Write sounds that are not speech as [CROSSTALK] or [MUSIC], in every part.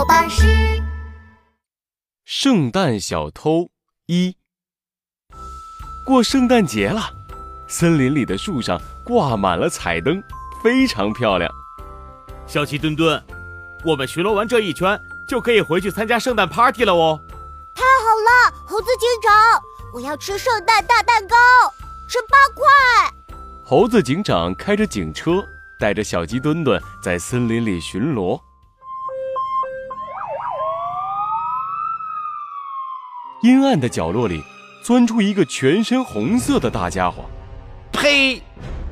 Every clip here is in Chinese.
宝巴士。圣诞小偷一，过圣诞节了，森林里的树上挂满了彩灯，非常漂亮。小鸡墩墩，我们巡逻完这一圈，就可以回去参加圣诞 party 了哦。太好了，猴子警长，我要吃圣诞大蛋糕，吃八块。猴子警长开着警车，带着小鸡墩墩在森林里巡逻。阴暗的角落里，钻出一个全身红色的大家伙。呸！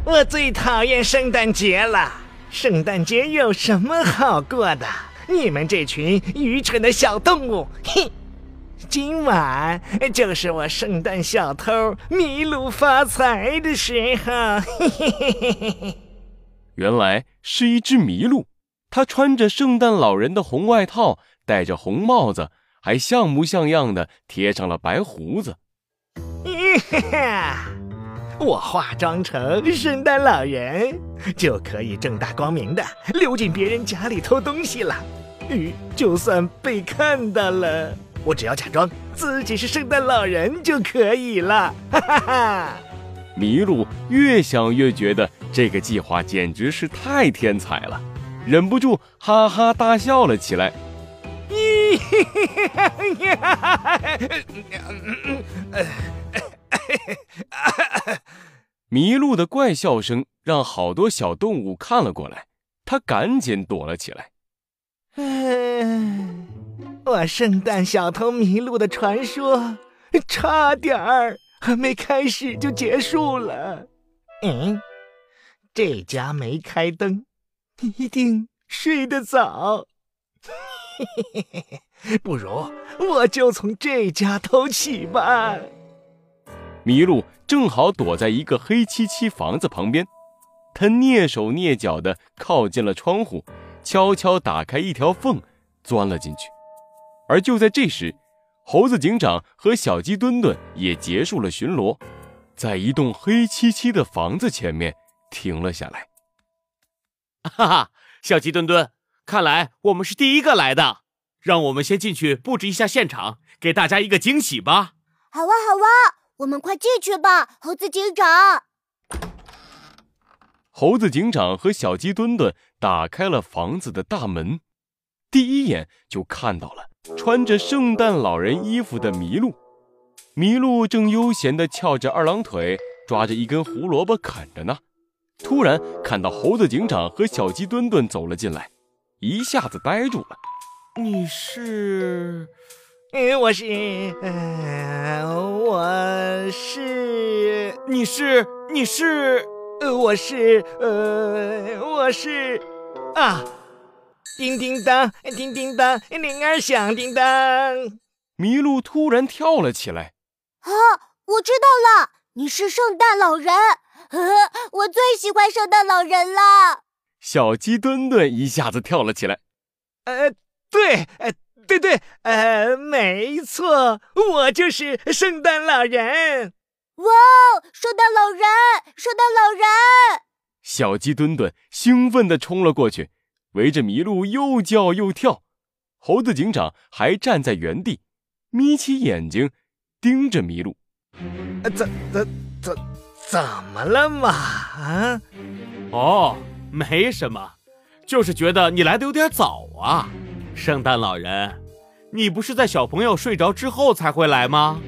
我最讨厌圣诞节了。圣诞节有什么好过的？你们这群愚蠢的小动物！哼！今晚就是我圣诞小偷麋鹿发财的时候。嘿嘿嘿嘿嘿嘿。原来是一只麋鹿，它穿着圣诞老人的红外套，戴着红帽子。还像模像样的贴上了白胡子。[LAUGHS] 我化妆成圣诞老人，就可以正大光明的溜进别人家里偷东西了。嗯，就算被看到了，我只要假装自己是圣诞老人就可以了。哈哈哈！麋鹿越想越觉得这个计划简直是太天才了，忍不住哈哈大笑了起来。麋鹿的怪笑声让好多小动物看了过来，它赶紧躲了起来。我圣诞小偷麋鹿的传说差点儿还没开始就结束了。嗯，这家没开灯，一定睡得早。嘿嘿嘿嘿，不如我就从这家偷起吧。麋鹿正好躲在一个黑漆漆房子旁边，他蹑手蹑脚地靠近了窗户，悄悄打开一条缝，钻了进去。而就在这时，猴子警长和小鸡墩墩也结束了巡逻，在一栋黑漆漆的房子前面停了下来。哈哈，小鸡墩墩。看来我们是第一个来的，让我们先进去布置一下现场，给大家一个惊喜吧。好啊，好啊，我们快进去吧，猴子警长。猴子警长和小鸡墩墩打开了房子的大门，第一眼就看到了穿着圣诞老人衣服的麋鹿。麋鹿正悠闲地翘着二郎腿，抓着一根胡萝卜啃着呢。突然看到猴子警长和小鸡墩墩走了进来。一下子呆住了。你是？嗯，我是，嗯，我是，你是，你是，呃，我是，呃，我是，啊！叮叮当，叮叮当，铃儿响叮当。麋鹿突然跳了起来。啊，我知道了，你是圣诞老人。呵，我最喜欢圣诞老人了。小鸡墩墩一下子跳了起来，呃，对，呃，对对，呃，没错，我就是圣诞老人。哇，圣诞老人，圣诞老人！小鸡墩墩兴奋地冲了过去，围着麋鹿又叫又跳。猴子警长还站在原地，眯起眼睛盯着麋鹿。怎怎怎怎么了嘛？啊？哦。没什么，就是觉得你来的有点早啊，圣诞老人，你不是在小朋友睡着之后才会来吗？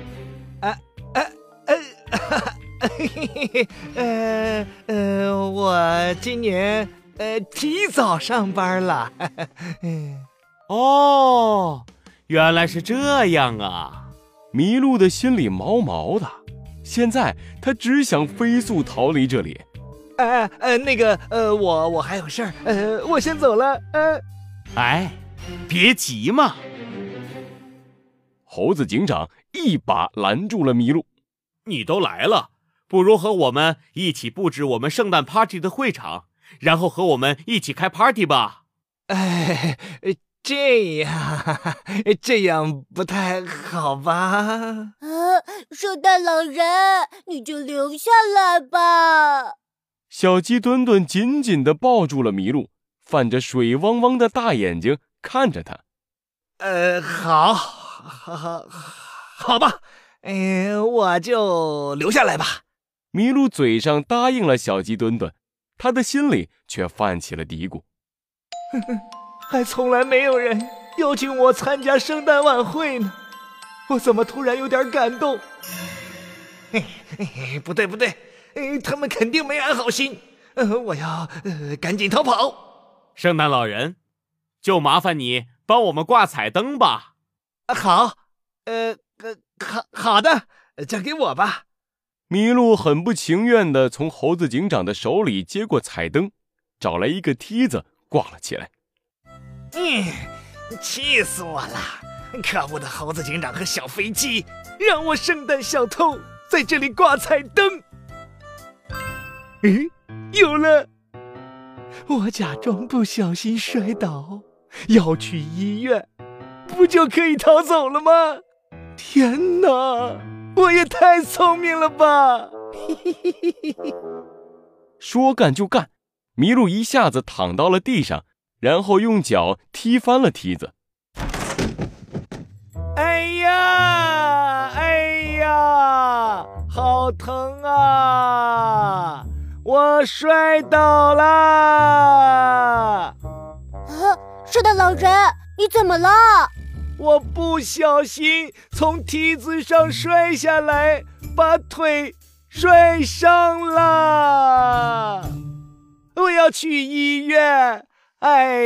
啊啊啊！嘿嘿嘿，呃 [LAUGHS] 呃，我今年呃提早上班了。[LAUGHS] 哦，原来是这样啊！麋鹿的心里毛毛的，现在他只想飞速逃离这里。呃呃，那个呃，我我还有事儿，呃，我先走了。呃，哎，别急嘛。猴子警长一把拦住了麋鹿。你都来了，不如和我们一起布置我们圣诞 party 的会场，然后和我们一起开 party 吧。哎，这样这样不太好吧？啊，圣诞老人，你就留下来吧。小鸡墩墩紧紧地抱住了麋鹿，泛着水汪汪的大眼睛看着他。呃，好，好，好，好吧，嗯，我就留下来吧。麋鹿嘴上答应了小鸡墩墩，他的心里却泛起了嘀咕：哼哼，还从来没有人邀请我参加圣诞晚会呢，我怎么突然有点感动？嘿嘿，不对，不对，他们肯定没安好心。呃，我要呃赶紧逃跑。圣诞老人，就麻烦你帮我们挂彩灯吧。啊，好，呃，呃，好好的，交给我吧。麋鹿很不情愿地从猴子警长的手里接过彩灯，找来一个梯子挂了起来。嗯，气死我了！可恶的猴子警长和小飞机，让我圣诞小偷在这里挂彩灯。嗯。有了！我假装不小心摔倒，要去医院，不就可以逃走了吗？天哪，我也太聪明了吧！[LAUGHS] 说干就干，麋鹿一下子躺到了地上，然后用脚踢翻了梯子。哎呀，哎呀，好疼啊！我摔倒了！啊，圣诞老人，你怎么了？我不小心从梯子上摔下来，把腿摔伤了。我要去医院。哎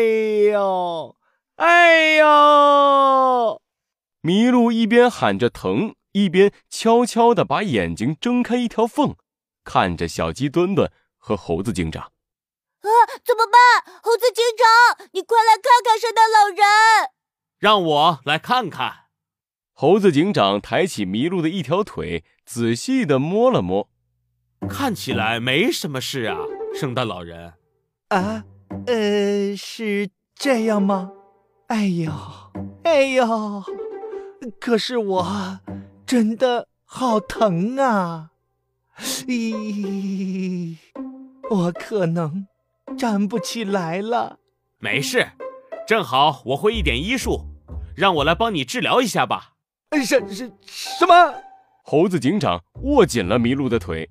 呦，哎呦！麋鹿一边喊着疼，一边悄悄地把眼睛睁开一条缝。看着小鸡墩墩和猴子警长，啊，怎么办？猴子警长，你快来看看圣诞老人！让我来看看。猴子警长抬起麋鹿的一条腿，仔细的摸了摸，看起来没什么事啊，圣诞老人。啊，呃，是这样吗？哎呦，哎呦，可是我真的好疼啊！[LAUGHS] 咦，我可能站不起来了。没事，正好我会一点医术，让我来帮你治疗一下吧。什什什么？猴子警长握紧了麋鹿的腿，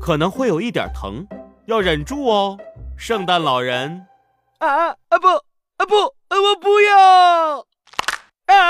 可能会有一点疼，要忍住哦。圣诞老人，啊啊不啊不，我不要啊！